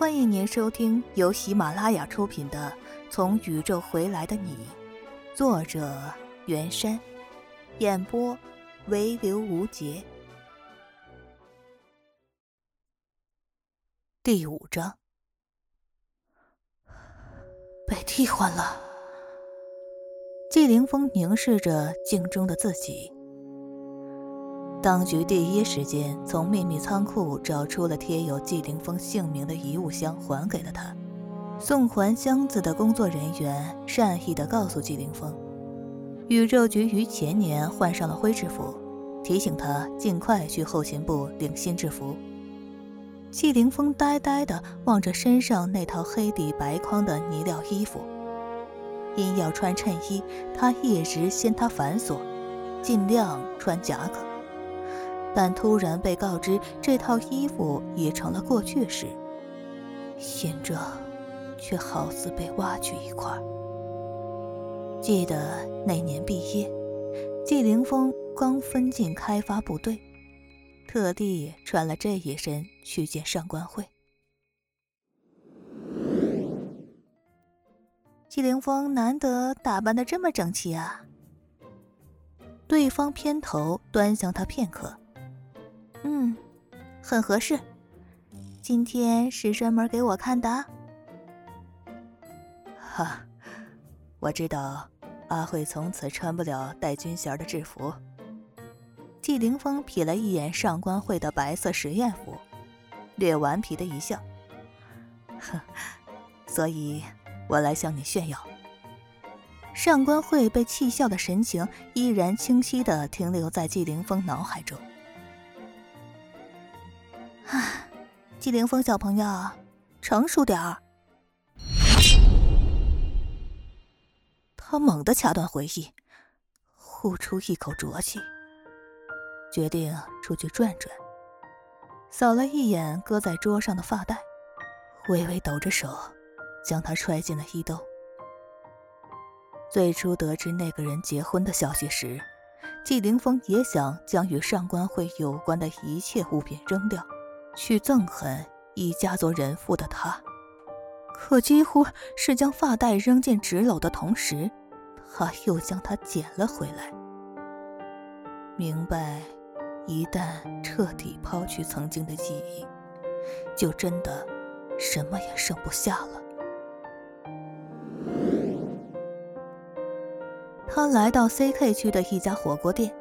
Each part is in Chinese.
欢迎您收听由喜马拉雅出品的《从宇宙回来的你》，作者袁山，演播唯留无节。第五章，被替换了。季凌风凝视着镜中的自己。当局第一时间从秘密仓库找出了贴有季凌风姓名的遗物箱，还给了他。送还箱子的工作人员善意地告诉季凌风，宇宙局于前年换上了灰制服，提醒他尽快去后勤部领新制服。季凌风呆呆地望着身上那套黑底白框的呢料衣服，因要穿衬衣，他一直嫌它繁琐，尽量穿夹克。但突然被告知这套衣服已成了过去式，心中却好似被挖去一块。记得那年毕业，季凌风刚分进开发部队，特地穿了这一身去见上官慧。季凌风难得打扮的这么整齐啊！对方偏头端详他片刻。嗯，很合适。今天是专门给我看的。哈，我知道阿慧从此穿不了带军衔的制服。季凌风瞥了一眼上官慧的白色实验服，略顽皮的一笑。哼，所以我来向你炫耀。上官慧被气笑的神情依然清晰的停留在季凌风脑海中。啊，季凌风小朋友，成熟点儿。他猛地掐断回忆，呼出一口浊气，决定出去转转。扫了一眼搁在桌上的发带，微微抖着手，将它揣进了衣兜。最初得知那个人结婚的消息时，季凌风也想将与上官慧有关的一切物品扔掉。去憎恨已嫁作人妇的他，可几乎是将发带扔进纸篓的同时，他又将它捡了回来。明白，一旦彻底抛去曾经的记忆，就真的什么也剩不下了。他来到 CK 区的一家火锅店，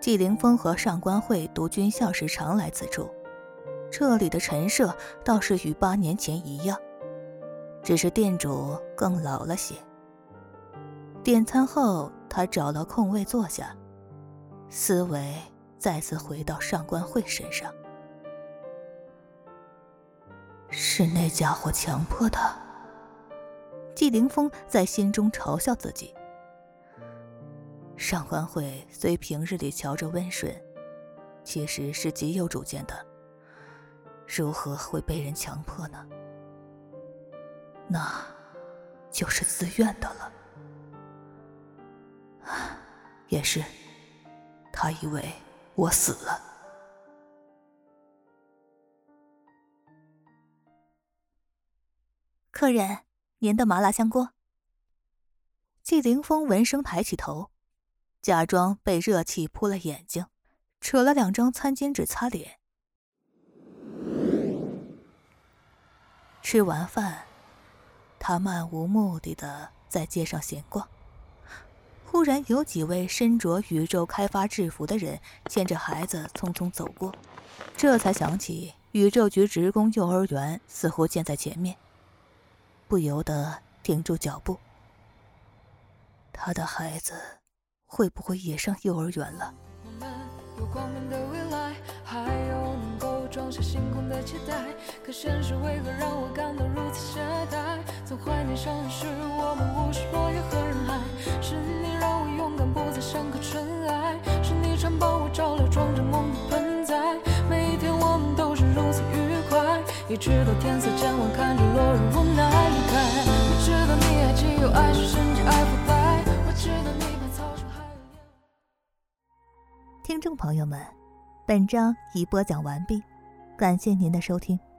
季凌风和上官慧读军校时常来此处。这里的陈设倒是与八年前一样，只是店主更老了些。点餐后，他找了空位坐下，思维再次回到上官慧身上。是那家伙强迫的。季凌风在心中嘲笑自己。上官慧虽平日里瞧着温顺，其实是极有主见的。如何会被人强迫呢？那，就是自愿的了。也是，他以为我死了。客人，您的麻辣香锅。季凌风闻声抬起头，假装被热气扑了眼睛，扯了两张餐巾纸擦脸。吃完饭，他漫无目的的在街上闲逛。忽然有几位身着宇宙开发制服的人牵着孩子匆匆走过，这才想起宇宙局职工幼儿园似乎建在前面，不由得停住脚步。他的孩子会不会也上幼儿园了？装下星空的期待，可现实为何让我感到如此懈怠？曾怀念少年时，我们无视落叶和人海。是你让我勇敢，不再像颗尘埃。是你常帮我照料，装着梦的盆栽。每一天我们都是如此愉快，一直到天色渐晚，看着落日无奈离开。我知道你爱既有爱是甚至爱腐败。我知道你怕草绳还有听众朋友们，本章已播讲完毕。感谢您的收听。